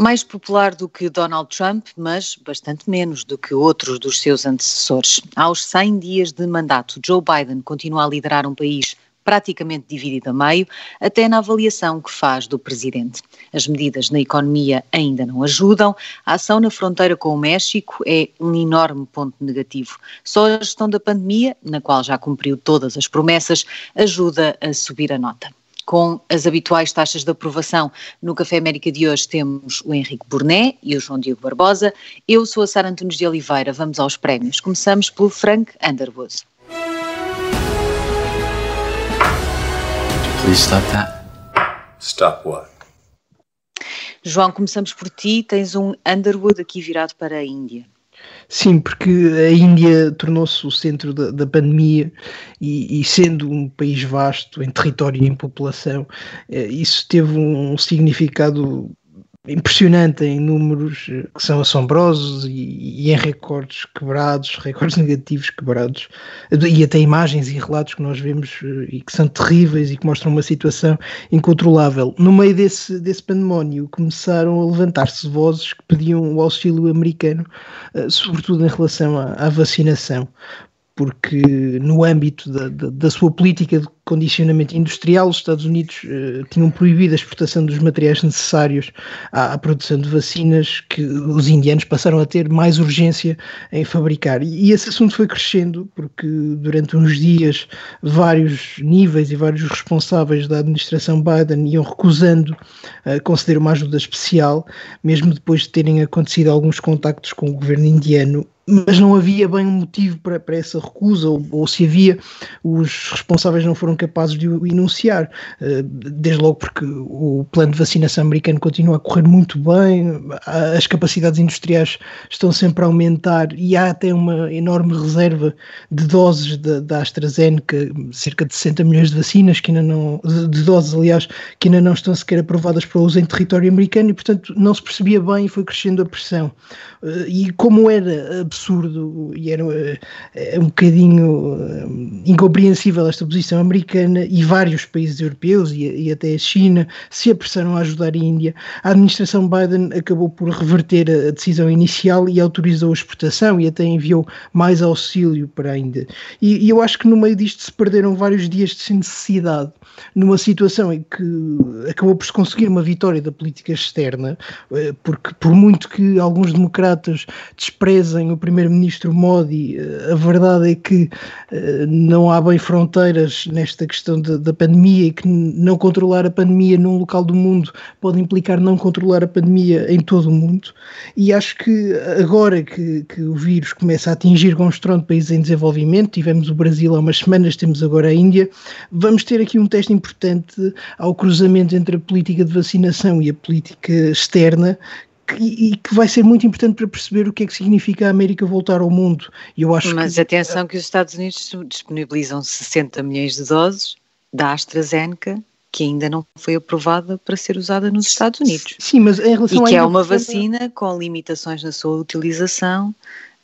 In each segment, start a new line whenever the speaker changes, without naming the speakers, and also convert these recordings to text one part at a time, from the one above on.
Mais popular do que Donald Trump, mas bastante menos do que outros dos seus antecessores. Aos 100 dias de mandato, Joe Biden continua a liderar um país praticamente dividido a meio, até na avaliação que faz do presidente. As medidas na economia ainda não ajudam, a ação na fronteira com o México é um enorme ponto negativo. Só a gestão da pandemia, na qual já cumpriu todas as promessas, ajuda a subir a nota com as habituais taxas de aprovação. No Café América de hoje temos o Henrique Burné e o João Diogo Barbosa. Eu sou a Sara Antunes de Oliveira. Vamos aos prémios. Começamos pelo Frank Underwood.
Please stop that.
Stop what?
João, começamos por ti. Tens um Underwood aqui virado para a Índia.
Sim, porque a Índia tornou-se o centro da, da pandemia e, e, sendo um país vasto em território e em população, eh, isso teve um significado impressionante em números eh, que são assombrosos e, e, em recordes quebrados, recordes negativos quebrados, e até imagens e relatos que nós vemos eh, e que são terríveis e que mostram uma situação incontrolável. No meio desse, desse pandemónio começaram a levantar-se vozes que pediam o auxílio americano, eh, sobretudo em relação à, à vacinação, porque no âmbito da, da, da, sua política de condicionamento industrial, os Estados Unidos eh, tinham proibido a exportação dos materiais necessários à, à, produção de vacinas que os indianos passaram a ter mais urgência em fabricar. E, e, esse assunto foi crescendo porque durante uns dias vários níveis e vários responsáveis da administração Biden iam recusando uh, conceder uma ajuda especial, mesmo depois de terem acontecido alguns contactos com o governo indiano mas não havia bem um motivo para, para essa recusa, ou, ou, se havia, os responsáveis não foram capazes de o enunciar, uh, desde logo porque o plano de vacinação americano continua a correr muito bem, as capacidades industriais estão sempre a aumentar e há até uma enorme reserva de doses da, da AstraZeneca, cerca de 60 milhões de vacinas que ainda não, de doses aliás, que ainda não estão sequer aprovadas para uso em território americano e portanto não se percebia bem e foi crescendo a pressão. Uh, e como era absurdo absurdo e era uh, um bocadinho uh, incompreensível esta posição americana e vários países europeus e, até a China se apressaram a ajudar a Índia. A administração Biden acabou por reverter a, decisão inicial e autorizou a exportação e até enviou mais auxílio para a Índia. E, e eu acho que no meio disto se perderam vários dias de necessidade numa situação em que acabou por se conseguir uma vitória da política externa, porque por muito que alguns democratas desprezem o primeiro-ministro Modi, eh, a verdade é que eh, não há bem fronteiras nesta questão de, da pandemia e que não controlar a pandemia num local do mundo pode implicar não controlar a pandemia em todo o mundo. E acho que agora que, que o vírus começa a atingir com estrondo países em desenvolvimento, tivemos o Brasil há umas semanas, temos agora a Índia, vamos ter aqui um teste importante ao cruzamento entre a política de vacinação e a política externa e que vai ser muito importante para perceber o que é que significa a América voltar ao mundo.
Eu acho Mas que, atenção que os Estados Unidos disponibilizam 60 milhões de doses da AstraZeneca que ainda não foi aprovada para ser usada nos Estados Unidos.
Sim, mas em relação
e que é uma vacina com limitações na sua utilização.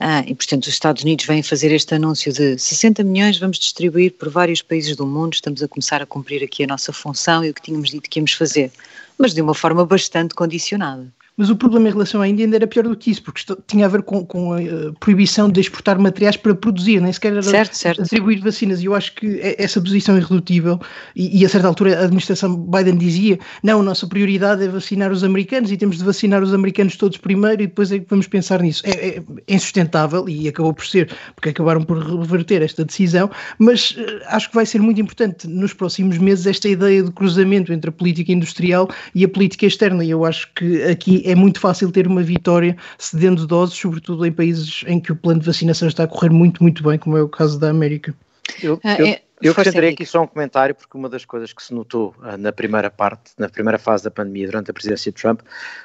Ah, e, portanto, os Estados Unidos vêm fazer este anúncio de 60 milhões, vamos distribuir por vários países do mundo, estamos a começar a cumprir aqui a nossa função e o que tínhamos dito que íamos fazer, mas de uma forma bastante condicionada.
Mas o problema em relação à Índia ainda era pior do que isso, porque tinha a ver com, com a uh, proibição de exportar materiais para produzir, nem sequer era
certo, certo.
atribuir vacinas. E eu acho que essa posição é irredutível. E, e, a certa altura a administração Biden dizia: não, a nossa prioridade é vacinar os americanos e temos de vacinar os americanos todos primeiro e depois é que vamos pensar nisso. É, é, é insustentável e acabou por ser, porque acabaram por reverter esta decisão. Mas uh, acho que vai ser muito importante nos próximos meses esta ideia de cruzamento entre a política industrial e a política externa. E eu acho que aqui é muito fácil ter uma vitória cedendo doses, sobretudo em países em que o plano de vacinação está a correr muito, muito bem, como é o caso da América.
Eu, ah, eu, é, eu acrescentaria aqui só um comentário, porque uma das coisas que se notou uh, na primeira parte, na primeira fase da pandemia, durante a presidência de Trump,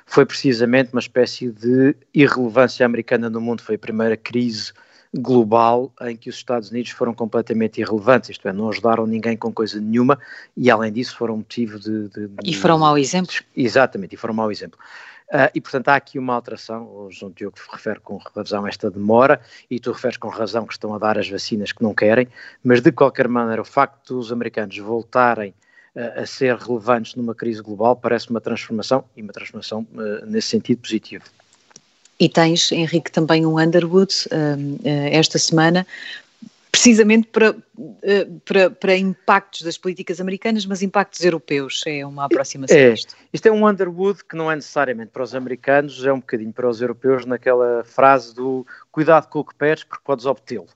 foi precisamente uma espécie de irrelevância americana no mundo. Foi a primeira crise global em que os Estados Unidos foram completamente irrelevantes, isto é, não ajudaram ninguém com coisa nenhuma e, além disso, foram motivo de. de, de
e foram mau exemplo.
Exatamente, e foram mau exemplo. Uh, e, portanto, há aqui uma alteração. O João Diogo refere com razão esta demora e tu referes com razão que estão a dar as vacinas que não querem, mas de qualquer maneira, o facto dos americanos voltarem a ser relevantes numa crise global, parece uma transformação e uma transformação uh, nesse sentido positivo.
E tens, Henrique, também um Underwood uh, esta semana, precisamente para, para, para, impactos das políticas americanas, mas impactos europeus. É uma aproximação
é, disto. Isto é um Underwood que não é necessariamente para os americanos, é um bocadinho para os europeus, naquela frase do cuidado com o que pedes, porque podes obtê-lo.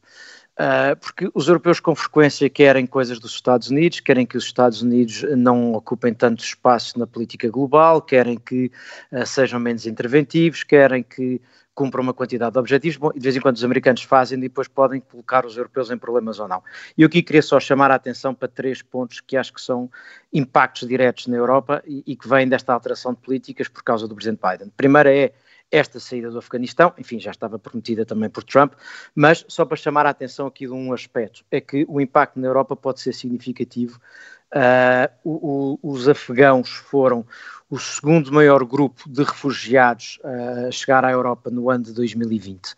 Uh, porque os europeus com frequência querem coisas dos Estados Unidos, querem que os Estados Unidos não ocupem tanto espaço na política global, querem que uh, sejam menos interventivos, querem que cumpram uma quantidade de objetivos, bom, e de vez em quando os americanos fazem e depois podem colocar os europeus em problemas ou não. E eu aqui queria só chamar a atenção para três pontos que acho que são impactos diretos na Europa e, e que vêm desta alteração de políticas por causa do Presidente Biden. Primeiro é esta saída do Afeganistão, enfim, já estava prometida também por Trump, mas só para chamar a atenção aqui de um aspecto, é que o impacto na Europa pode ser significativo. Uh, o, o, os afegãos foram o segundo maior grupo de refugiados a chegar à Europa no ano de 2020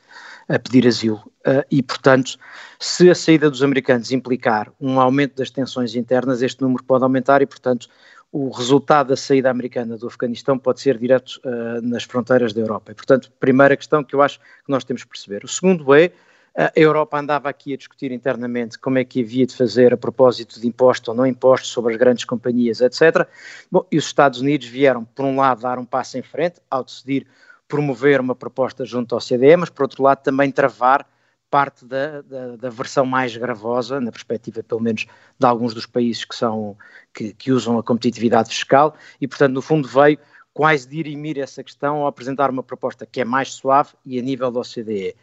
a pedir asilo. Uh, e, portanto, se a saída dos americanos implicar um aumento das tensões internas, este número pode aumentar e, portanto, o resultado da saída americana do Afeganistão pode ser direto nas fronteiras da Europa. E, portanto, primeira questão que eu acho que nós temos que perceber. O segundo é, a Europa andava aqui a discutir internamente como é que havia de fazer a propósito de imposto ou não imposto sobre as grandes companhias, etc. Bom, e os Estados Unidos vieram, por um lado, dar um passo em frente ao decidir promover uma proposta junto ao CDE, mas, por outro lado, também travar parte da, da, da, versão mais gravosa, na perspectiva pelo menos de alguns dos países que, são, que, que usam a competitividade fiscal, e portanto no fundo veio quase dirimir essa questão ao apresentar uma proposta que é mais suave e a nível da OCDE.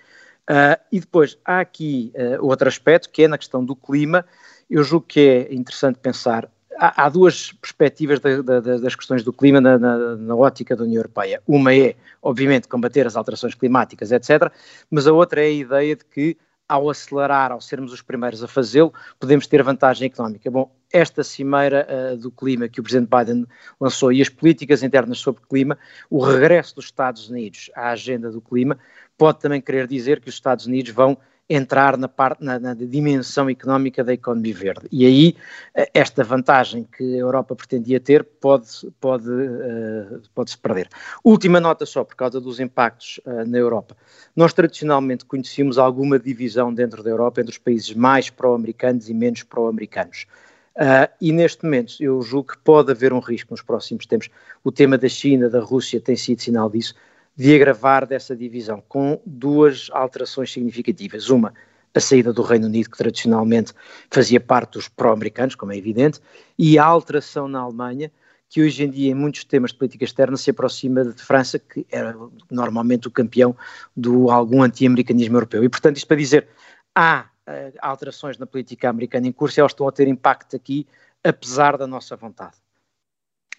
Uh, e depois há aqui uh, outro aspecto que é na questão do clima, eu julgo que é interessante pensar há, há duas perspectivas da, da, das questões do clima na, na, na, ótica da União Europeia. Uma é, obviamente, combater as alterações climáticas, etc., mas a outra é a ideia de que, ao acelerar, ao sermos os primeiros a fazê-lo, podemos ter vantagem económica. Bom, esta cimeira uh, do clima que o Presidente Biden lançou e as políticas internas sobre clima, o regresso dos Estados Unidos à agenda do clima, pode também querer dizer que os Estados Unidos vão entrar na, parte, na, na, dimensão económica da economia verde. E aí eh, esta vantagem que a Europa pretendia ter pode, pode, uh, pode se perder. Última nota só, por causa dos impactos uh, na Europa. Nós tradicionalmente conhecíamos alguma divisão dentro da Europa entre os países mais pró-americanos e menos pró-americanos. Uh, e neste momento eu julgo que pode haver um risco nos próximos tempos. O tema da China, da Rússia tem sido sinal disso de agravar dessa divisão, com duas alterações significativas. Uma, a saída do Reino Unido, que tradicionalmente fazia parte dos pró-americanos, como é evidente, e a alteração na Alemanha, que hoje em dia, em muitos temas de política externa, se aproxima de França, que era normalmente o campeão do algum anti-americanismo europeu. E, portanto, isto para dizer, há uh, alterações na política americana em curso e elas estão a ter impacto aqui, apesar da nossa vontade.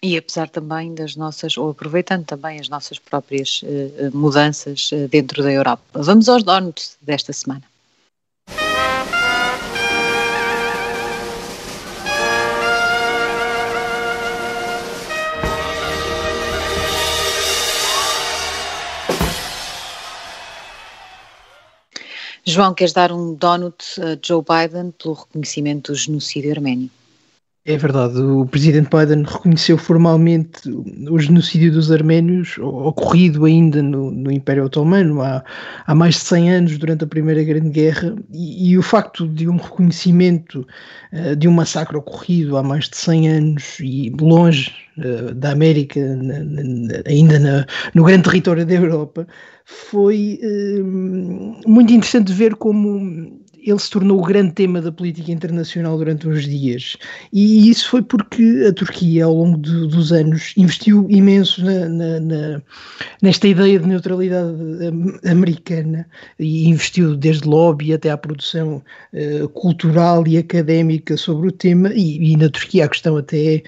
E apesar também das nossas, ou aproveitando também as nossas próprias uh, mudanças uh, dentro da Europa. Vamos aos donuts desta semana. João, queres dar um donut a Joe Biden pelo reconhecimento do genocídio arménio?
É verdade, o presidente Biden reconheceu formalmente o genocídio dos arménios, ocorrido ainda no, no Império Otomano há, há, mais de 100 anos, durante a Primeira Grande Guerra, e, e o facto de um reconhecimento uh, de um massacre ocorrido há mais de 100 anos e longe uh, da América, na, na, ainda na, no grande território da Europa, foi uh, muito interessante ver como ele se tornou o grande tema da política internacional durante uns dias. E isso foi porque a Turquia, ao longo de, dos anos, investiu imenso na, na, na, nesta ideia de neutralidade americana e investiu desde lobby até à produção uh, cultural e académica sobre o tema. E, e na Turquia a questão até é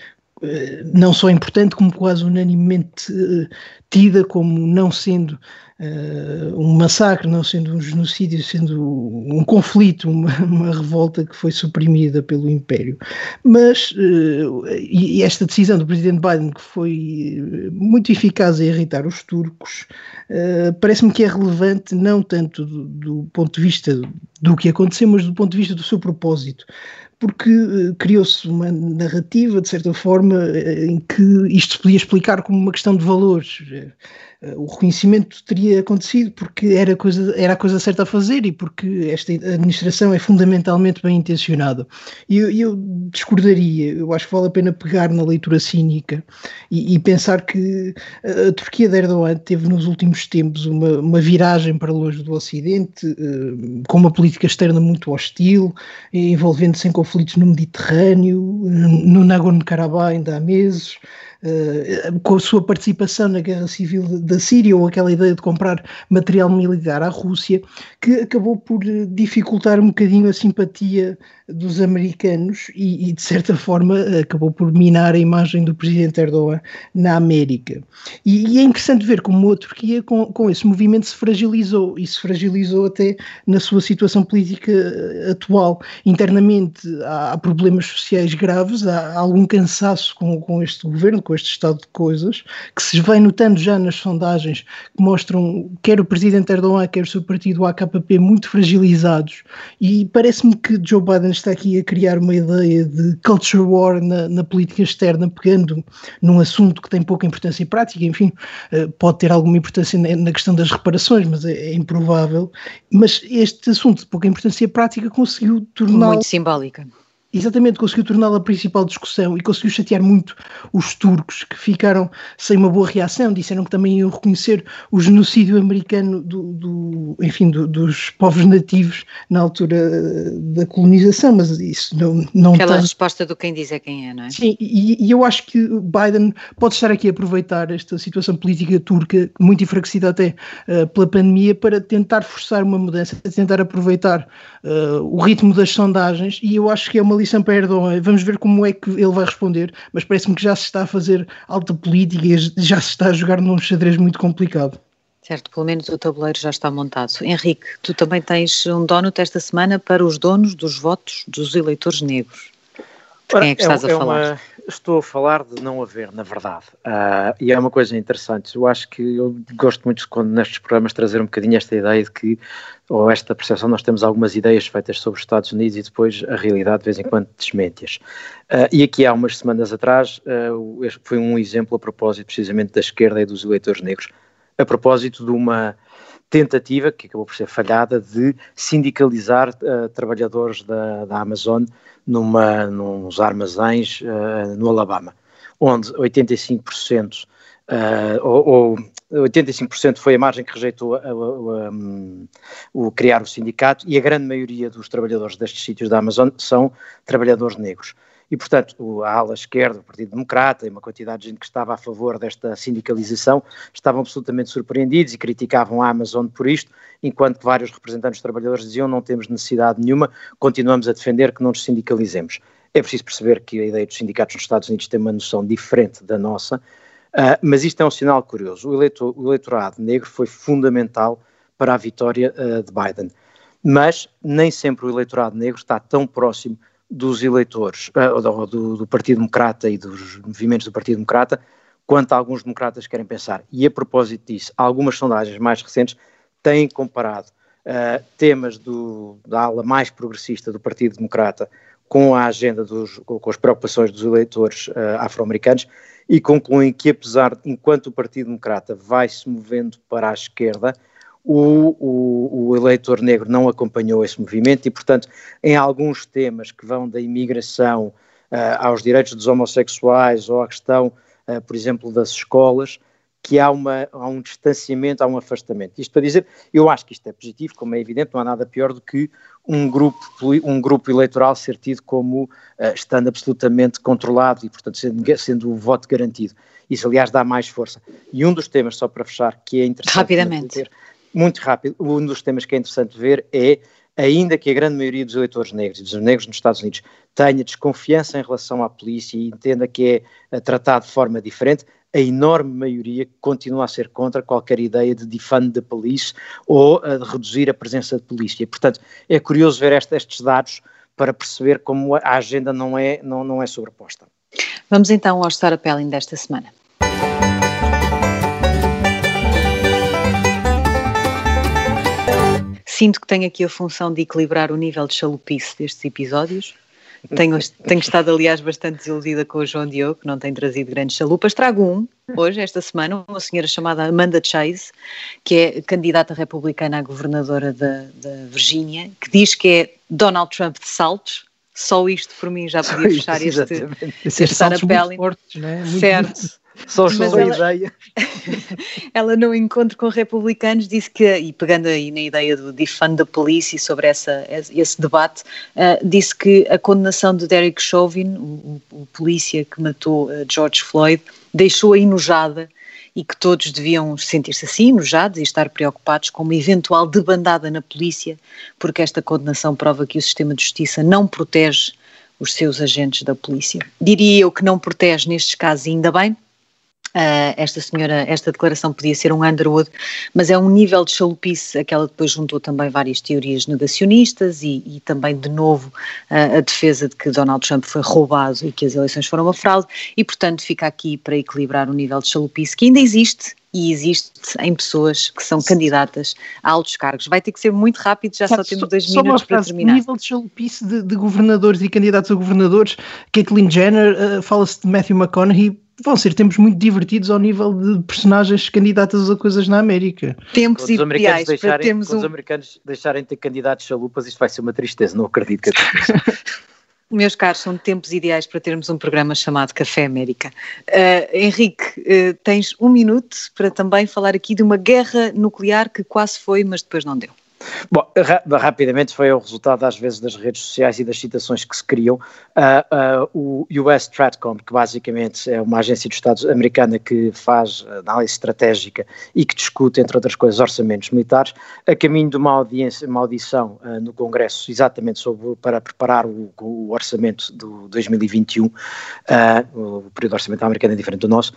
não só importante, como quase unanimemente uh, tida como não sendo uh, um massacre, não sendo um genocídio, sendo um conflito, uma, uma revolta que foi suprimida pelo Império. Mas uh, e esta decisão do presidente Biden, que foi muito eficaz a irritar os turcos, uh, parece-me que é relevante não tanto do, do ponto de vista do que aconteceu, mas do ponto de vista do seu propósito porque uh, criou-se uma narrativa, de certa forma, uh, em que isto se podia explicar como uma questão de valores. Eh, o reconhecimento teria acontecido porque era, coisa, era a coisa certa a fazer e porque esta administração é fundamentalmente bem intencionada. E eu, eu, discordaria, eu acho que vale a pena pegar na leitura cínica e, e pensar que a, Turquia de Erdogan teve nos últimos tempos uma, uma viragem para longe do Ocidente, uh, com uma política externa muito hostil, envolvendo-se em conflitos no Mediterrâneo, no Nagorno-Karabakh ainda há meses. Uh, com a sua participação na guerra civil da Síria ou aquela ideia de comprar material militar à Rússia, que acabou por dificultar um bocadinho a simpatia dos americanos e, e, de certa forma acabou por minar a imagem do presidente Erdogan na América. E, e é interessante ver como a Turquia com, com esse movimento se fragilizou e se fragilizou até na sua situação política eh, atual. Internamente há, há problemas sociais graves, há, há, algum cansaço com, com este governo, com este estado de coisas, que se vem notando já nas sondagens que mostram quer o presidente Erdogan, quer o seu partido AKP muito fragilizados e parece-me que Joe Biden está aqui a criar uma ideia de culture war na, na, política externa, pegando num assunto que tem pouca importância prática, enfim, eh, pode ter alguma importância na questão das reparações, mas é, é improvável. Mas este assunto de pouca importância prática conseguiu tornar.
Muito simbólica
exatamente conseguiu torná-la a principal discussão e conseguiu chatear muito os turcos que ficaram sem uma boa reação, disseram que também iam reconhecer o genocídio americano do, do enfim, do, dos povos nativos na altura eh, da colonização, mas isso não, não
Aquela
tem...
resposta do quem diz é quem é, não é?
Sim, e, e, eu acho que Biden pode estar aqui a aproveitar esta situação política turca, muito enfraquecida até uh, pela pandemia, para tentar forçar uma mudança, tentar aproveitar uh, o ritmo das sondagens, e eu acho que é uma lição para Erdogan. Vamos ver como é que ele vai responder, mas parece-me que já se está a fazer alta política e já se está a jogar num xadrez muito complicado.
Certo, pelo menos o tabuleiro já está montado. Henrique, tu também tens um donut esta semana para os donos dos votos dos eleitores negros. De quem é que estás é, a falar? Uma,
estou a falar de não haver, na verdade. Uh, e é uma coisa interessante. Eu acho que eu gosto muito quando nestes programas trazer um bocadinho esta ideia de que, ou esta percepção, nós temos algumas ideias feitas sobre os Estados Unidos e depois a realidade de vez em quando desmente-as. Uh, e aqui há umas semanas atrás uh, foi um exemplo a propósito precisamente da esquerda e dos eleitores negros, a propósito de uma tentativa, que acabou por ser falhada, de sindicalizar trabalhadores da, da Amazon numa, nos armazéns uh, no Alabama, onde 85%, uh, eh, ou, ou 85% foi a margem que rejeitou a, a, a, um, o criar o sindicato e a grande maioria dos trabalhadores destes sítios da Amazon são trabalhadores negros. E, portanto, a ala esquerda, o Partido Democrata e uma quantidade de gente que estava a favor desta sindicalização estavam absolutamente surpreendidos e criticavam a Amazon por isto, enquanto vários representantes dos trabalhadores diziam não temos necessidade nenhuma, continuamos a defender que não nos sindicalizemos. É preciso perceber que a ideia dos sindicatos nos Estados Unidos tem uma noção diferente da nossa, uh, mas isto é um sinal curioso. O, eleitor, o, eleitorado negro foi fundamental para a vitória uh, de Biden, mas nem sempre o eleitorado negro está tão próximo dos eleitores, uh, do, do, Partido Democrata e dos movimentos do Partido Democrata, quanto alguns democratas querem pensar. E a propósito disso, algumas sondagens mais recentes têm comparado uh, temas do, da ala mais progressista do Partido Democrata com a agenda dos, com as preocupações dos eleitores uh, afro-americanos e concluem que apesar, enquanto o Partido Democrata vai se movendo para a esquerda, o, o, o, eleitor negro não acompanhou esse movimento e, portanto, em alguns temas que vão da imigração uh, aos direitos dos homossexuais ou à questão, uh, por exemplo, das escolas, que há, uma, há um distanciamento, há um afastamento. Isto para dizer, eu acho que isto é positivo, como é evidente, não há nada pior do que um grupo, um grupo eleitoral ser tido como uh, estando absolutamente controlado e, portanto, sendo, sendo o voto garantido. Isso, aliás, dá mais força. E um dos temas, só para fechar, que é interessante.
Rapidamente
muito rápido, um dos temas que é interessante ver é, ainda que a grande maioria dos eleitores negros e dos negros nos Estados Unidos tenha desconfiança em relação à polícia e entenda que é tratado de forma diferente, a enorme maioria continua a ser contra qualquer ideia de defund the police ou de reduzir a presença de polícia. Portanto, é curioso ver este, estes dados para perceber como a agenda não é, não, não é sobreposta.
Vamos então ao storytelling desta semana. Sinto que tenho aqui a função de equilibrar o nível de chalupice destes episódios. tenho, tenho estado, aliás, bastante desiludida com o João Diogo, que não tem trazido grandes chalupas. Trago um, hoje, esta semana, uma senhora chamada Amanda Chase, que é candidata republicana à governadora da, da Virgínia, que diz que é Donald Trump de saltos. Só isto por mim já podia fechar este, este
Anapelli. Né?
Certo.
Só só ela, ideia.
ela no encontro com republicanos disse que, e pegando aí na ideia do defund the police e sobre essa, esse debate, uh, disse que a condenação de Derek Chauvin, o, o polícia que matou uh, George Floyd, deixou-a enojada e que todos deviam sentir-se assim, enojados e estar preocupados com uma eventual debandada na polícia, porque esta condenação prova que o sistema de justiça não protege os seus agentes da polícia. Diria eu que não protege nestes casos, ainda bem, Uh, esta senhora, esta declaração podia ser um Underwood, mas é um nível de chalupice, aquela depois juntou também várias teorias negacionistas e, e também, de novo, uh, a defesa de que Donald Trump foi roubado e que as eleições foram uma fraude, e portanto fica aqui para equilibrar o nível de chalupice que ainda existe e existe em pessoas que são candidatas a altos cargos. Vai ter que ser muito rápido, já só, só temos dois só minutos para terminar.
O nível de chalupice de, de, governadores e candidatos a governadores, Caitlyn Jenner, uh, fala-se de Matthew McConaughey, vão ser tempos muito divertidos ao nível de personagens candidatas a coisas na América.
Tempos quando ideais
deixarem,
para termos
um...
os
americanos deixarem de ter candidatos chalupas, isto vai ser uma tristeza, não acredito que
Meus caros, são tempos ideais para termos um programa chamado Café América. Uh, Henrique, uh, tens um minuto para também falar aqui de uma guerra nuclear que quase foi, mas depois não deu.
Bom, ra rapidamente foi o resultado às vezes das redes sociais e das citações que se criam. Uh, uh, o US Stratcom, que basicamente é uma agência dos Estados americana que faz análise estratégica e que discute, entre outras coisas, orçamentos militares, a caminho de uma, audiência, uma audição uh, no Congresso exatamente sobre, para preparar o, o orçamento do 2021, o período orçamental americano é diferente do nosso,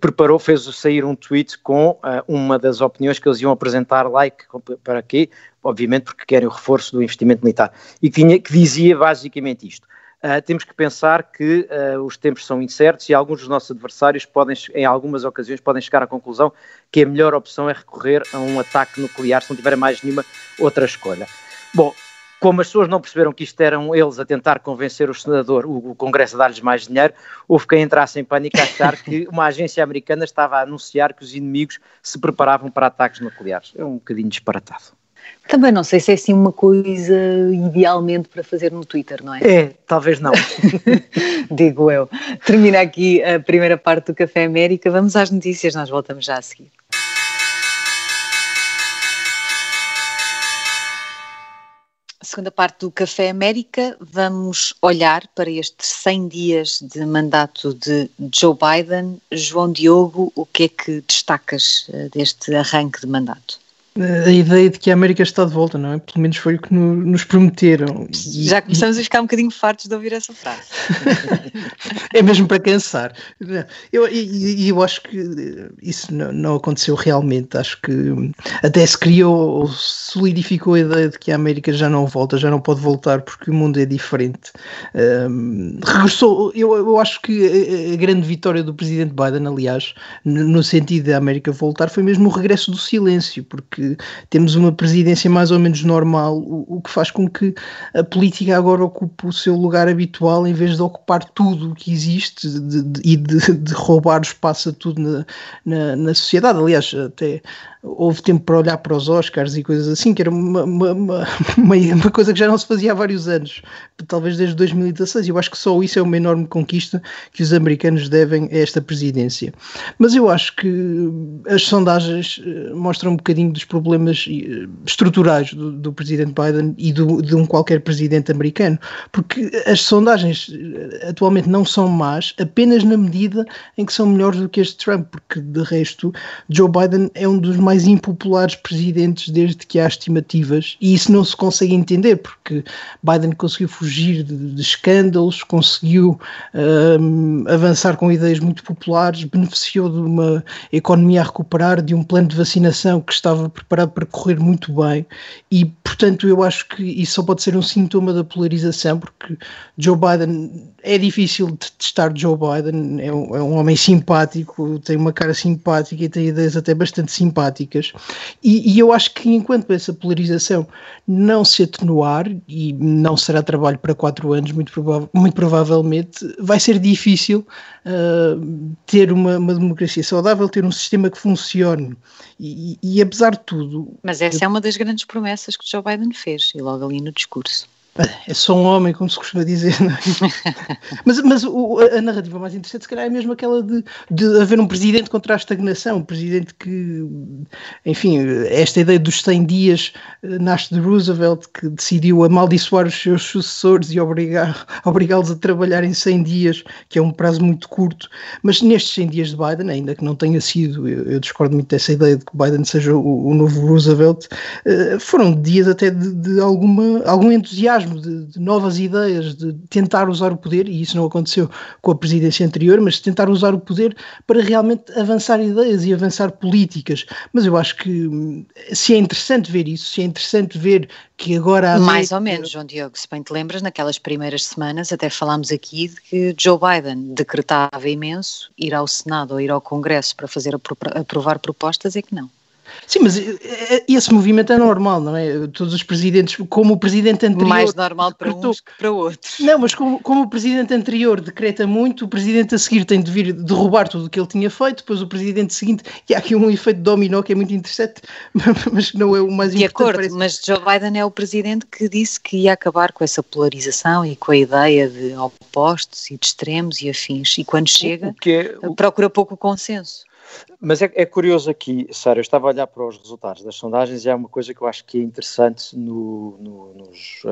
preparou, fez sair um tweet com uma das opiniões que eles iam apresentar lá e que, para quê? Obviamente porque querem o reforço do investimento militar. E que, que dizia basicamente isto. Uh, temos que pensar que uh, os tempos são incertos e alguns dos nossos adversários podem, em algumas ocasiões, podem chegar à conclusão que a melhor opção é recorrer a um ataque nuclear se não tiver mais nenhuma outra escolha. Bom, como as pessoas não perceberam que isto eram eles a tentar convencer o senador, o, o Congresso a dar-lhes mais dinheiro, houve quem entrasse em pânico a achar que uma agência americana estava a anunciar que os inimigos se preparavam para ataques nucleares. É um bocadinho disparatado.
Também não sei se é assim uma coisa idealmente para fazer no Twitter, não é?
É, talvez não.
Digo eu. Termina aqui a primeira parte do Café América. Vamos às notícias, nós voltamos já a seguir. segunda parte do Café América, vamos olhar para estes 100 dias de mandato de Joe Biden. João Diogo, o que é que destacas eh, deste arranque de mandato?
A ideia de que a América está de volta, não é? Pelo menos foi o que no, nos prometeram.
Já começamos a ficar um bocadinho fartos de ouvir essa frase.
é mesmo para cansar. Eu, e, eu acho que isso não, não, aconteceu realmente. Acho que até se criou ou solidificou a ideia de que a América já não volta, já não pode voltar porque o mundo é diferente. Um, regressou. Eu, eu acho que a, a grande vitória do presidente Biden, aliás, no sentido da América voltar, foi mesmo o regresso do silêncio, porque temos uma presidência mais ou menos normal, o, o, que faz com que a política agora ocupe o seu lugar habitual em vez de ocupar tudo o que existe e de, de, de, roubar espaço a tudo na, na, na sociedade. Aliás, até houve tempo para olhar para os Oscars e coisas assim, que era uma, uma, uma, uma, coisa que já não se fazia há vários anos, talvez desde 2016. Eu acho que só isso é uma enorme conquista que os americanos devem a esta presidência. Mas eu acho que as sondagens eh, mostram um bocadinho dos problemas eh, estruturais do, do presidente Biden e do, de um qualquer presidente americano, porque as sondagens eh, atualmente não são más apenas na medida em que são melhores do que as de Trump, porque de resto Joe Biden é um dos mais impopulares presidentes desde que há estimativas, e isso não se consegue entender, porque Biden conseguiu fugir de, de escândalos, conseguiu um, avançar com ideias muito populares, beneficiou de uma economia a recuperar, de um plano de vacinação que estava preparado para correr muito bem e, portanto, eu acho que isso só pode ser um sintoma da polarização, porque Joe Biden é difícil de testar Joe Biden, é um, é um homem simpático, tem uma cara simpática e tem ideias até bastante simpáticas, e, e eu acho que enquanto essa polarização não se atenuar, e não será trabalho para quatro anos, muito, prova muito provavelmente, vai ser difícil uh, ter uma, uma, democracia saudável, ter um sistema que funcione. E, e, e apesar de tudo.
Mas essa eu... é uma das grandes promessas que Joe Biden fez, e logo ali no discurso.
É só um homem, como se costuma dizer. É? mas mas o, a narrativa mais interessante, se calhar, é mesmo aquela de, de haver um presidente contra a estagnação. Um presidente que, enfim, esta ideia dos 100 dias eh, nasce de Roosevelt, que decidiu amaldiçoar os seus sucessores e obrigá-los a trabalhar em 100 dias, que é um prazo muito curto. Mas nestes 100 dias de Biden, ainda que não tenha sido, eu, eu discordo muito dessa ideia de que Biden seja o, o novo Roosevelt, uh, foram dias até de, de alguma, algum entusiasmo de, de, novas ideias, de tentar usar o poder, e isso não aconteceu com a presidência anterior, mas tentar usar o poder para realmente avançar ideias e avançar políticas. Mas eu acho que hum, se é interessante ver isso, se é interessante ver que agora há.
Mais ou menos, João Diogo, se bem te lembras, naquelas primeiras semanas até falámos aqui de que Joe Biden decretava imenso ir ao Senado ou ir ao Congresso para fazer aprovar propostas, é que não.
Sim, mas eh, eh, esse movimento é normal, não é? Todos os presidentes, como o presidente anterior.
Mais normal para decretou, uns que para outros.
Não, mas como, como, o presidente anterior decreta muito, o presidente a seguir tem de vir derrubar tudo o que ele tinha feito, depois o presidente seguinte. E há aqui um efeito dominó que é muito interessante, mas não é o mais importante.
De acordo, mas Joe Biden é o presidente que disse que ia acabar com essa polarização e com a ideia de opostos e de extremos e afins. E quando chega, é, o... procura pouco consenso.
Mas é, é, curioso aqui, Sara, eu estava a olhar para os resultados das sondagens e há uma coisa que eu acho que é interessante no, no, nos,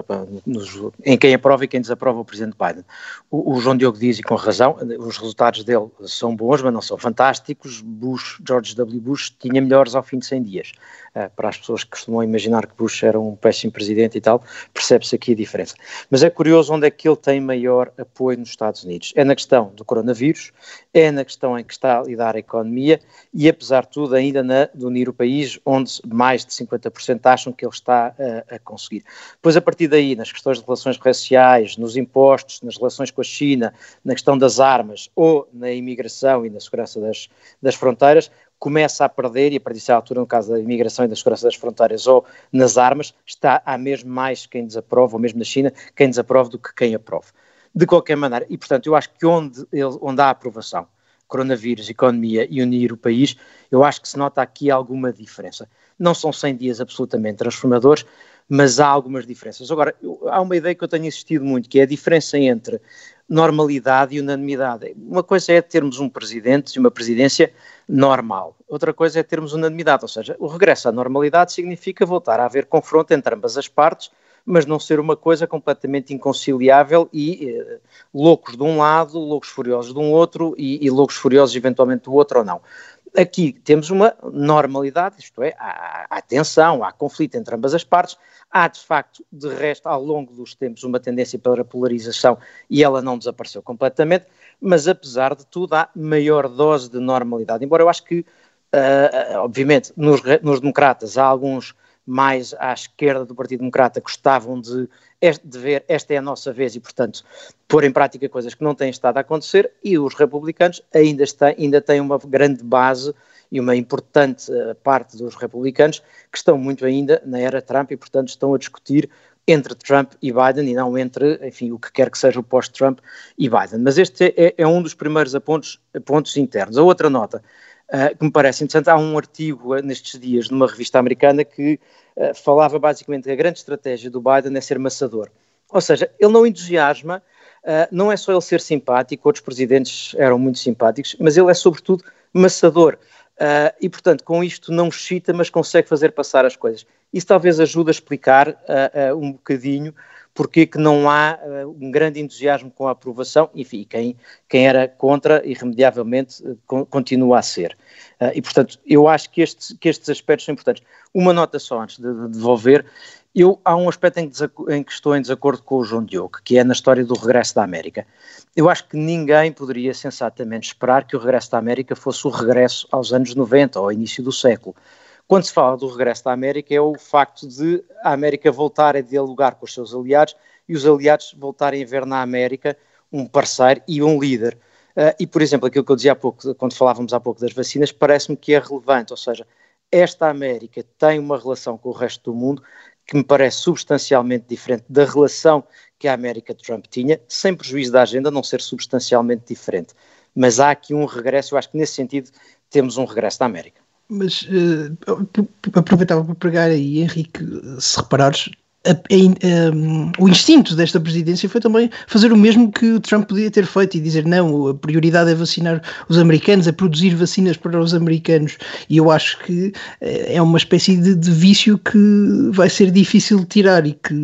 nos, em quem aprova e quem desaprova o Presidente Biden. O, o, João Diogo diz, e com razão, os resultados dele são bons, mas não são fantásticos. Bush, George W. Bush, tinha melhores ao fim de 100 dias. Uh, para as pessoas que costumam imaginar que Bush era um péssimo presidente e tal, percebe-se aqui a diferença. Mas é curioso onde é que ele tem maior apoio nos Estados Unidos. É na questão do coronavírus, é na questão em que está a lidar a economia e, apesar de tudo, ainda na, de unir o país, onde mais de 50% acham que ele está a, a conseguir. Depois, a partir daí, nas questões de relações raciais, nos impostos, nas relações com a China, na questão das armas ou na imigração e na segurança das, das fronteiras, começa a perder, e a partir dessa altura, no caso da imigração e da segurança das fronteiras ou nas armas, está há mesmo mais quem desaprova, ou mesmo na China, quem desaprova do que quem aprova. De qualquer maneira, e portanto, eu acho que onde, onde há aprovação, coronavírus, economia e unir o país, eu acho que se nota aqui alguma diferença. Não são 100 dias absolutamente transformadores, mas há algumas diferenças. Agora, eu, há uma ideia que eu tenho insistido muito, que é a diferença entre normalidade e unanimidade. Uma coisa é termos um presidente e uma presidência normal, outra coisa é termos unanimidade, ou seja, o regresso à normalidade significa voltar a haver confronto entre ambas as partes mas não ser uma coisa completamente inconciliável e eh, loucos de um lado, loucos furiosos de um outro e, e loucos furiosos eventualmente do outro ou não. Aqui temos uma normalidade, isto é, há, há tensão, há conflito entre ambas as partes, há de facto, de resto, ao longo dos tempos, uma tendência para polarização e ela não desapareceu completamente, mas apesar de tudo há maior dose de normalidade. Embora eu acho que, uh, obviamente, nos, nos democratas há alguns mais à esquerda do Partido Democrata gostavam de, ver esta é a nossa vez e, portanto, pôr em prática coisas que não têm estado a acontecer, e os republicanos ainda, está, ainda têm uma grande base e uma importante uh, parte dos republicanos que estão muito ainda na era Trump e, portanto, estão a discutir entre Trump e Biden e não entre, enfim, o que quer que seja o pós-Trump e Biden. Mas este é, é, um dos primeiros pontos, pontos internos. A outra nota uh, que me parece interessante. Há um artigo uh, nestes dias numa revista americana que uh, falava basicamente que a grande estratégia do Biden é ser maçador. Ou seja, ele não entusiasma, não é só ele ser simpático, outros presidentes eram muito simpáticos, mas ele é sobretudo maçador. e, portanto, com isto não excita, mas consegue fazer passar as coisas. Isso talvez ajude a explicar um bocadinho porque que não há uh, um grande entusiasmo com a aprovação, enfim, quem, quem era contra, irremediavelmente, uh, continua a ser. Uh, e, portanto, eu acho que, que estes aspectos são importantes. Uma nota só antes de, de devolver, eu, há um aspecto em que, em que, estou em desacordo com o João Diogo, que é na história do regresso da América. Eu acho que ninguém poderia sensatamente esperar que o regresso da América fosse o regresso aos anos 90, ao início do século Quando se fala do regresso da América, é o facto de a América voltar a dialogar com os seus aliados e os aliados voltarem a ver na América um parceiro e um líder. Uh, e, por exemplo, aquilo que eu dizia há pouco, quando falávamos há pouco das vacinas, parece-me que é relevante, ou seja, esta América tem uma relação com o resto do mundo que me parece substancialmente diferente da relação que a América Trump tinha, sem prejuízo da agenda não ser substancialmente diferente. Mas há aqui um regresso, eu acho que nesse sentido temos um regresso da América.
Mas uh, aproveitava para pregar aí, Henrique, se reparares, a, a, o instinto desta presidência foi também fazer o mesmo que o Trump podia ter feito e dizer não, a prioridade é vacinar os americanos, é produzir vacinas para os americanos. E eu acho que eh, é uma espécie de, de vício que vai ser difícil de tirar e que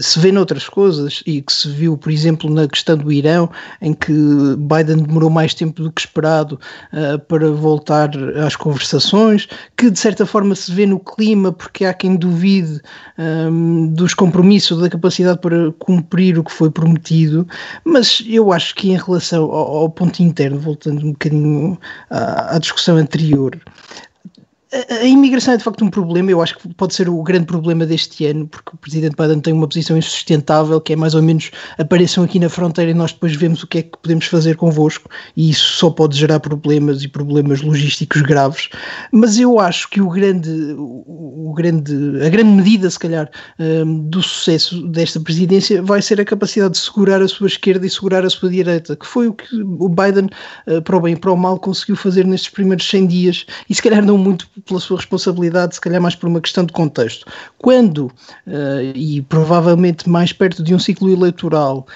se vê noutras coisas e que se viu, por exemplo, na questão do Irão, em que Biden demorou mais tempo do que esperado uh, para voltar às conversações, que de certa forma se vê no clima, porque há quem duvide. Um, dos compromissos, da capacidade para cumprir o que foi prometido, mas eu acho que em relação ao, ao ponto interno, voltando um bocadinho à, à discussão anterior, a imigração é de facto um problema, eu acho que pode ser o grande problema deste ano, porque o Presidente Biden tem uma posição insustentável, que é mais ou menos apareçam aqui na fronteira e nós depois vemos o que é que podemos fazer convosco, e isso só pode gerar problemas e problemas logísticos graves. Mas eu acho que o grande, o, grande, a grande medida, se calhar, um, do sucesso desta presidência vai ser a capacidade de segurar a sua esquerda e segurar a sua direita, que foi o que o Biden, uh, para o bem e para o mal, conseguiu fazer nestes primeiros 100 dias, e se calhar não muito pela sua responsabilidade, se calhar mais por uma questão de contexto. Quando, uh, e provavelmente mais perto de um ciclo eleitoral,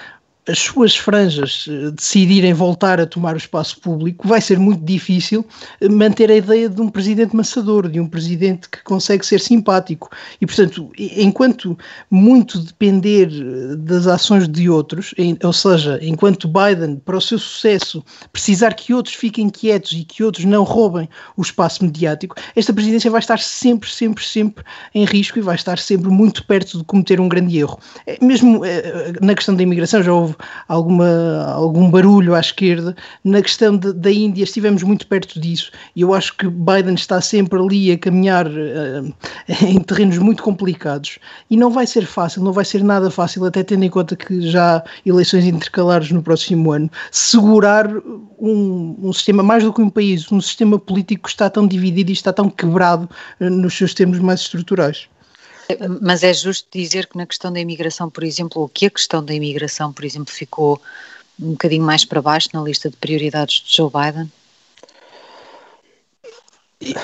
as suas franjas eh, decidirem voltar a tomar o espaço público, vai ser muito difícil eh, manter a ideia de um presidente maçador, de um presidente que consegue ser simpático. E, portanto, enquanto muito depender eh, das ações de outros, ou seja, enquanto Biden, para o seu sucesso, precisar que outros fiquem quietos e que outros não roubem o espaço mediático, esta presidência vai estar sempre, sempre, sempre em risco e vai estar sempre muito perto de cometer um grande erro. Mesmo na questão da imigração, já houve alguma, algum barulho à esquerda. Na questão de, da Índia, estivemos muito perto disso e eu acho que Biden está sempre ali a caminhar uh, em terrenos muito complicados e não vai ser fácil, não vai ser nada fácil, até tendo em conta que já há eleições intercalares no próximo ano, segurar um, um sistema, mais do que um país, um sistema político que está tão dividido e está tão quebrado uh, nos seus termos mais estruturais.
Mas é justo dizer que na questão da imigração, por exemplo, ou que a questão da imigração, por exemplo, ficou um bocadinho mais para baixo na lista de prioridades de Joe Biden?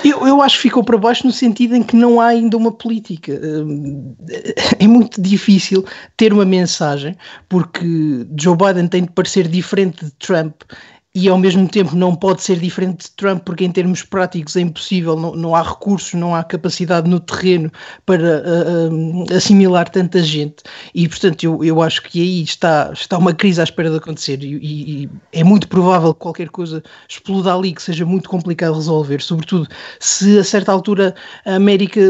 Eu, eu acho que ficou para baixo no sentido em que não há ainda uma política. Hum, é muito difícil ter uma mensagem, porque Joe Biden tem de parecer diferente de Trump e ao mesmo tempo não pode ser diferente de Trump, porque em termos práticos é impossível, não, não há recursos, não há capacidade no terreno para uh, assimilar tanta gente. E portanto, eu, eu acho que aí está, está uma crise à espera de acontecer, e, e, é muito provável que qualquer coisa exploda ali, que seja muito complicado resolver, sobretudo se a certa altura a América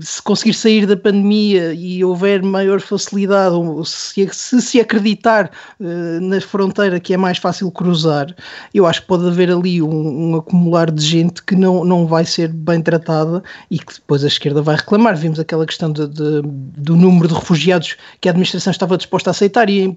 se conseguir sair da pandemia e houver maior facilidade, ou se se, se acreditar uh, na fronteira que é mais fácil cruzar eu acho que pode haver ali um, um, acumular de gente que não, não vai ser bem tratada e que depois a esquerda vai reclamar. Vimos aquela questão de, de, do número de refugiados que a administração estava disposta a aceitar e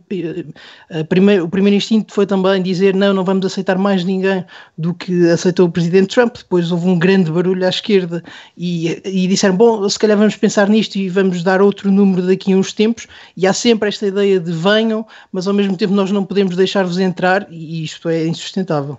a primeiro, o primeiro instinto foi também dizer não, não vamos aceitar mais ninguém do que aceitou o presidente Trump. Depois houve um grande barulho à esquerda e, e disseram, bom, se calhar vamos pensar nisto e vamos dar outro número daqui a uns tempos e há sempre esta ideia de venham, mas ao mesmo tempo nós não podemos deixar-vos entrar e isto isto é insustentável.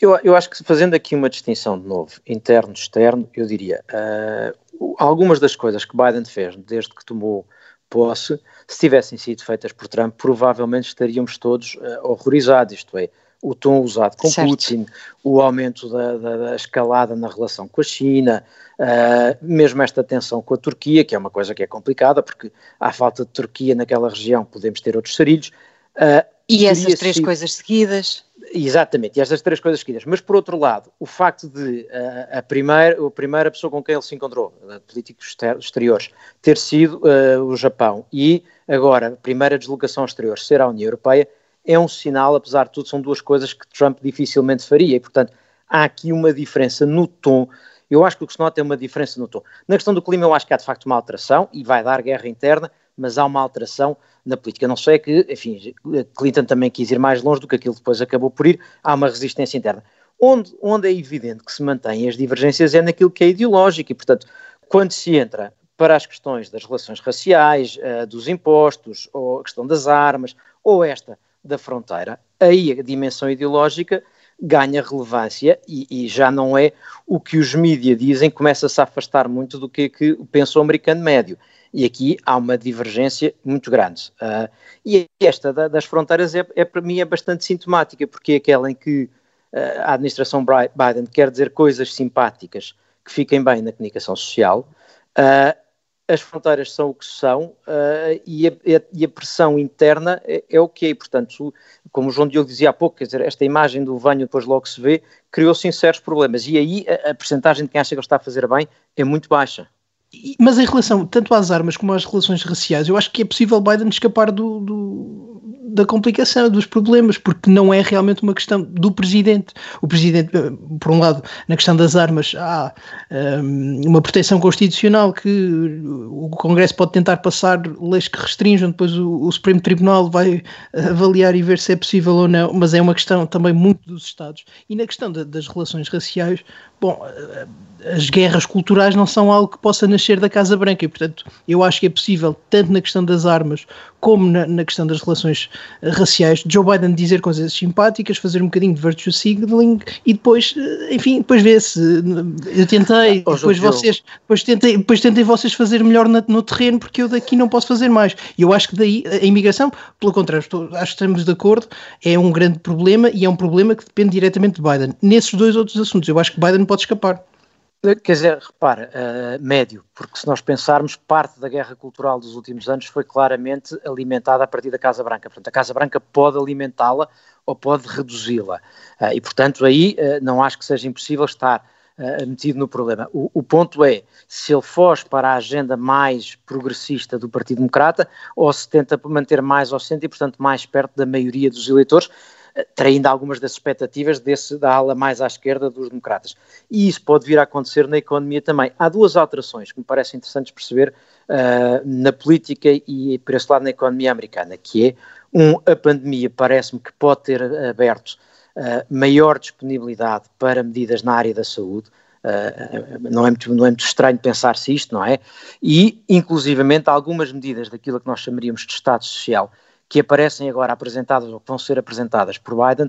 Eu, eu acho que fazendo aqui uma distinção de novo, interno-externo, eu diria, uh, algumas das coisas que Biden fez desde que tomou posse, se tivessem sido feitas por Trump, provavelmente estaríamos todos uh, horrorizados, isto é, o tom usado com certo. Putin, o aumento da, da, da, escalada na relação com a China, uh, mesmo esta tensão com a Turquia, que é uma coisa que é complicada, porque à falta de Turquia naquela região podemos ter outros sarilhos.
Uh, e essas três sido... coisas seguidas.
Exatamente, e estas três coisas seguidas. Mas, por outro lado, o facto de uh, a, primeira, a primeira pessoa com quem ele se encontrou, uh, políticos exteriores, ter sido uh, o Japão e agora a primeira deslocação exterior ser a União Europeia, é um sinal, apesar de tudo, são duas coisas que Trump dificilmente faria. E, portanto, há aqui uma diferença no tom Eu acho que o que se nota é uma diferença no tom. Na questão do clima, eu acho que há de facto uma alteração e vai dar guerra interna, mas há uma alteração na política. Não sei que, enfim, Clinton também quis ir mais longe do que aquilo depois acabou por ir, há uma resistência interna. Onde, onde é evidente que se mantêm as divergências é naquilo que é ideológico e, portanto, quando se entra para as questões das relações raciais, uh, dos impostos, ou a questão das armas, ou esta da fronteira, aí a dimensão ideológica ganha relevância e, e já não é o que os mídias dizem, começa-se a afastar muito do que, que pensa o americano médio. E aqui há uma divergência muito grande. Uh, e esta da, das fronteiras é, é, para mim é bastante sintomática, porque é aquela em que uh, a administração Biden quer dizer coisas simpáticas que fiquem bem na comunicação social, uh, as fronteiras são o que são e, a, e, a, pressão interna é, é, o que é. Portanto, como o João Diogo dizia há pouco, quer dizer, esta imagem do venho depois logo se vê, criou sinceros problemas. E aí a, a percentagem de quem acha que ele está a fazer bem é muito baixa.
Mas em relação tanto às armas como às relações raciais, eu acho que é possível Biden escapar do, do da complicação, dos problemas, porque não é realmente uma questão do presidente. O presidente, eh, por um lado, na questão das armas, há um, uma proteção constitucional que o Congresso pode tentar passar leis que restringam, depois o, o Supremo Tribunal vai avaliar e ver se é possível ou não, mas é uma questão também muito dos Estados. E na questão das relações raciais, bom eh, as guerras culturais não são algo que possa nascer da Casa Branca e, portanto, eu acho que é possível, tanto na questão das armas como na, na questão das relações eh, raciais, Joe Biden dizer coisas simpáticas, fazer um bocadinho de virtue signaling e depois, eh, enfim, depois vê-se. Eu tentei, oh, depois vocês, depois tentei, depois tentei vocês fazer melhor no, no terreno porque eu daqui não posso fazer mais. E eu acho que daí a imigração, pelo contrário, estou, acho que estamos de acordo, é um grande problema e é um problema que depende diretamente de Biden. Nesses dois outros assuntos, eu acho que Biden pode escapar.
Quer dizer, repara, uh, médio, porque se nós pensarmos, parte da guerra cultural dos últimos anos foi claramente alimentada a partir da Casa Branca. Portanto, a Casa Branca pode alimentá-la ou pode reduzi-la. Uh, e, portanto, aí uh, não acho que seja impossível estar metido no problema. O, o, ponto é se ele foge para a agenda mais progressista do Partido Democrata ou se tenta manter mais ao centro e, portanto, mais perto da maioria dos eleitores traindo algumas das expectativas desse, da ala mais à esquerda dos democratas. E isso pode vir a acontecer na economia também. Há duas alterações que me parecem interessantes perceber uh, na política e, por esse lado, na economia americana, que é, um, a pandemia parece-me que pode ter aberto uh, maior disponibilidade para medidas na área da saúde, Uh, não, é muito, não é muito estranho pensar-se isto, não é? E, inclusivamente, algumas medidas daquilo que nós chamaríamos de Estado Social que aparecem agora apresentadas ou que vão ser apresentadas por Biden,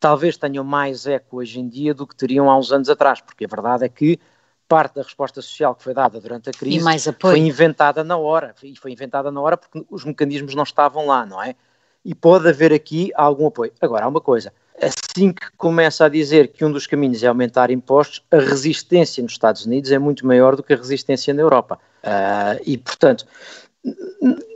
talvez tenham mais eco hoje em dia do que teriam há uns anos atrás, porque a verdade é que parte da resposta social que foi dada durante a crise foi inventada na hora, e foi inventada na hora porque os mecanismos não estavam lá, não é? E pode haver aqui algum apoio. Agora, há uma coisa, assim que começa a dizer que um dos caminhos é aumentar impostos, a resistência nos Estados Unidos é muito maior do que a resistência na Europa. Uh, e, portanto,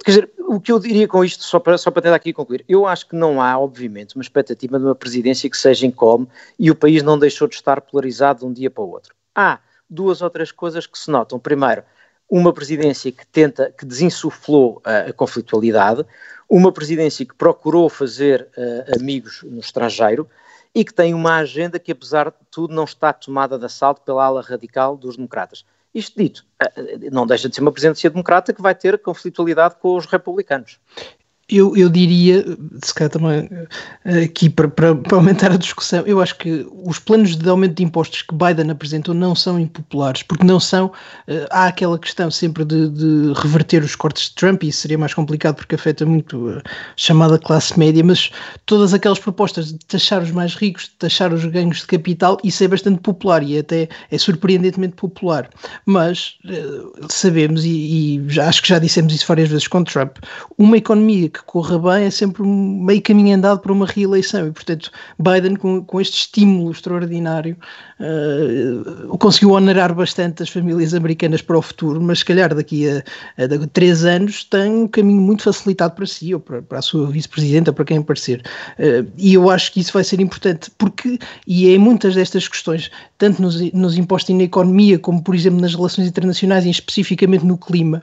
Quer dizer, o que eu diria com isto, só para, só para tentar aqui concluir, eu acho que não há, obviamente, uma expectativa de uma presidência que seja incólume e o país não deixou de estar polarizado de um dia para o outro. Há duas ou três coisas que se notam. Primeiro, uma presidência que tenta, que desinsuflou a, a conflitualidade, uma presidência que procurou fazer uh, amigos no estrangeiro e que tem uma agenda que, apesar de tudo, não está tomada de assalto pela ala radical dos democratas. Isto dito, eh, não deixa de ser uma presidência democrata que vai ter conflitualidade com os republicanos
eu, eu diria, se calhar também eh, aqui para, para, para, aumentar a discussão, eu acho que os planos de aumento de impostos que Biden apresentou não são impopulares, porque não são. Uh, há aquela questão sempre de, de, reverter os cortes de Trump, e isso seria mais complicado porque afeta muito a chamada classe média, mas todas aquelas propostas de taxar os mais ricos, de taxar os ganhos de capital, isso é bastante popular e até é surpreendentemente popular. Mas sabemos, e, e já, acho que já dissemos isso várias vezes com Trump, uma economia que corra bem é sempre meio caminho andado para uma reeleição e, portanto, Biden, com, com este estímulo extraordinário, uh, conseguiu onerar bastante as famílias americanas para o futuro, mas se calhar daqui a, a, três anos tem um caminho muito facilitado para si ou para, para a sua vice-presidenta, para quem aparecer. Uh, e eu acho que isso vai ser importante, porque, e em muitas destas questões, tanto nos, nos impostos na economia, como, por exemplo, nas relações internacionais e especificamente no clima,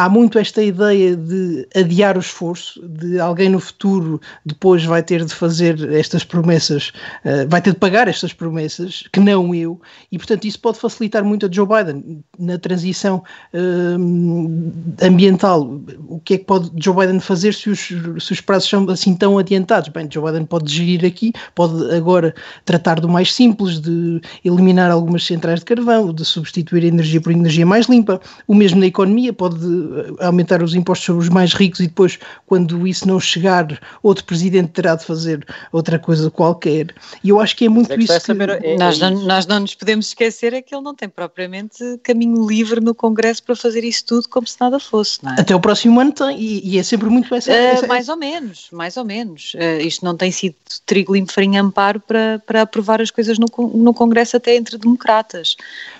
há muito esta ideia de adiar o esforço, de alguém no futuro depois vai ter de fazer estas promessas, uh, vai ter de pagar estas promessas, que não eu, e portanto isso pode facilitar muito a Joe Biden na transição uh, ambiental. O que é que pode Joe Biden fazer se os, se os prazos são assim tão adiantados? Bem, Joe Biden pode gerir aqui, pode agora tratar do mais simples, de eliminar algumas centrais de carvão, de substituir a energia por energia mais limpa. O mesmo na economia, pode eh, aumentar os impostos sobre os mais ricos e depois, quando isso não chegar, outro presidente terá de fazer outra coisa qualquer. E eu acho que é muito é isso. Que...
Saber, é, nós, é não, nós não nos podemos esquecer é que ele não tem propriamente caminho livre no Congresso para fazer isso tudo como se nada fosse, não é?
Até o próximo ano tem, e, e é sempre muito essa. Uh, essa
mais ou menos, mais ou menos. Uh, isto não tem sido trigo limpo farinha amparo para, para aprovar as coisas no, no Congresso até entre democratas.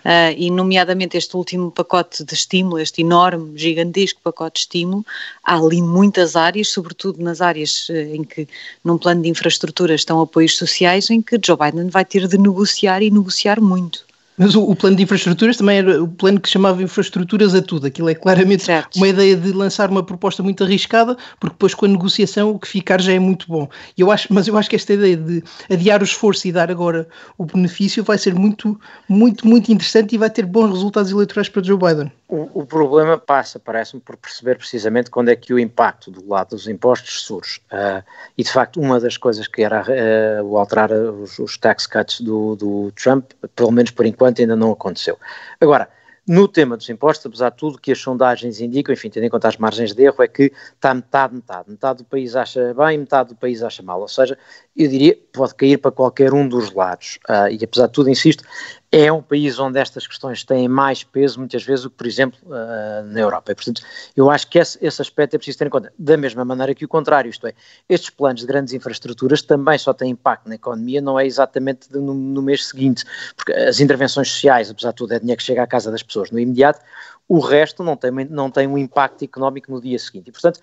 Uh, e nomeadamente este último pacote de estímulo, este enorme, gigantesco pacote de estímulo, há ali muitas áreas, sobretudo nas áreas em que, num plano de infraestruturas, estão apoios sociais, em que Joe Biden vai ter de negociar e negociar muito.
Mas o, o, plano de infraestruturas também era o plano que chamava infraestruturas a tudo. Aquilo é claramente certo. uma ideia de lançar uma proposta muito arriscada, porque depois com a negociação o que ficar já é muito bom. E eu acho, mas eu acho que esta ideia de adiar o esforço e dar agora o benefício vai ser muito, muito, muito interessante e vai ter bons resultados eleitorais para Joe Biden.
O, o problema passa, parece-me, por perceber precisamente quando é que o impacto do lado dos impostos surge. Uh, e de facto, uma das coisas que era uh, o alterar os, os tax cuts do, do Trump, pelo menos por enquanto, ainda não aconteceu. Agora, no tema dos impostos, apesar de tudo que as sondagens indicam, enfim, tendo em conta as margens de erro, é que está metade, metade. Metade do país acha bem, metade do país acha mal. Ou seja, eu diria, pode cair para qualquer um dos lados. Uh, e apesar de tudo, insisto, é um país onde estas questões têm mais peso, muitas vezes, do que, por exemplo, uh, na Europa. E, portanto, eu acho que esse, esse, aspecto é preciso ter em conta. Da mesma maneira que o contrário, isto é, estes planos de grandes infraestruturas também só têm impacto na economia, não é exatamente de, no, no, mês seguinte, porque as intervenções sociais, apesar de tudo, é dinheiro que chega à casa das pessoas no imediato, o resto não tem, não tem um impacto económico no dia seguinte. E, portanto,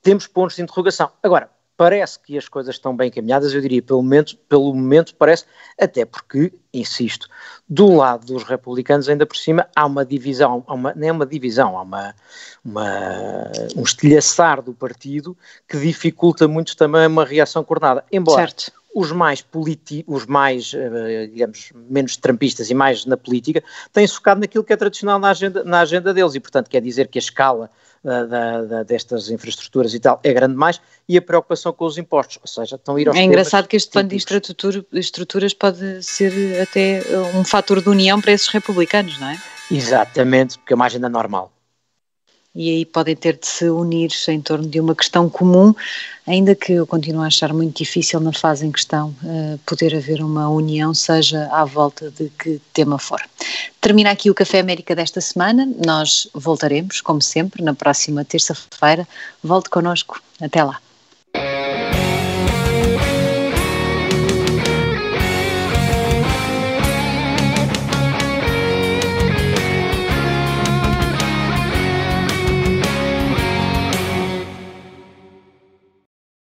temos pontos de interrogação. Agora, parece que as coisas estão bem encaminhadas, eu diria, pelo momento, pelo momento parece, até porque, insisto, do lado dos republicanos, ainda por cima, há uma divisão, há uma, nem é uma divisão, há uma, uma, um estilhaçar do partido que dificulta muito também uma reação coordenada, embora... Certo os mais politi os mais, uh, digamos, menos trampistas e mais na política, têm focado naquilo que é tradicional na agenda, na agenda deles. E, portanto, quer dizer que a escala da, da, destas infraestruturas e tal é grande mais e a preocupação com os impostos, ou seja, estão a ir aos
É engraçado que este plano de estruturas pode ser até um fator de união para esses republicanos, não é?
Exatamente, porque é uma agenda normal
e aí podem ter de se unir em torno de uma questão comum, ainda que eu continuo a achar muito difícil na fase em questão uh, poder haver uma união, seja à volta de que tema for. Termina aqui o Café América desta semana, nós voltaremos, como sempre, na próxima terça-feira. Volte connosco. Até lá.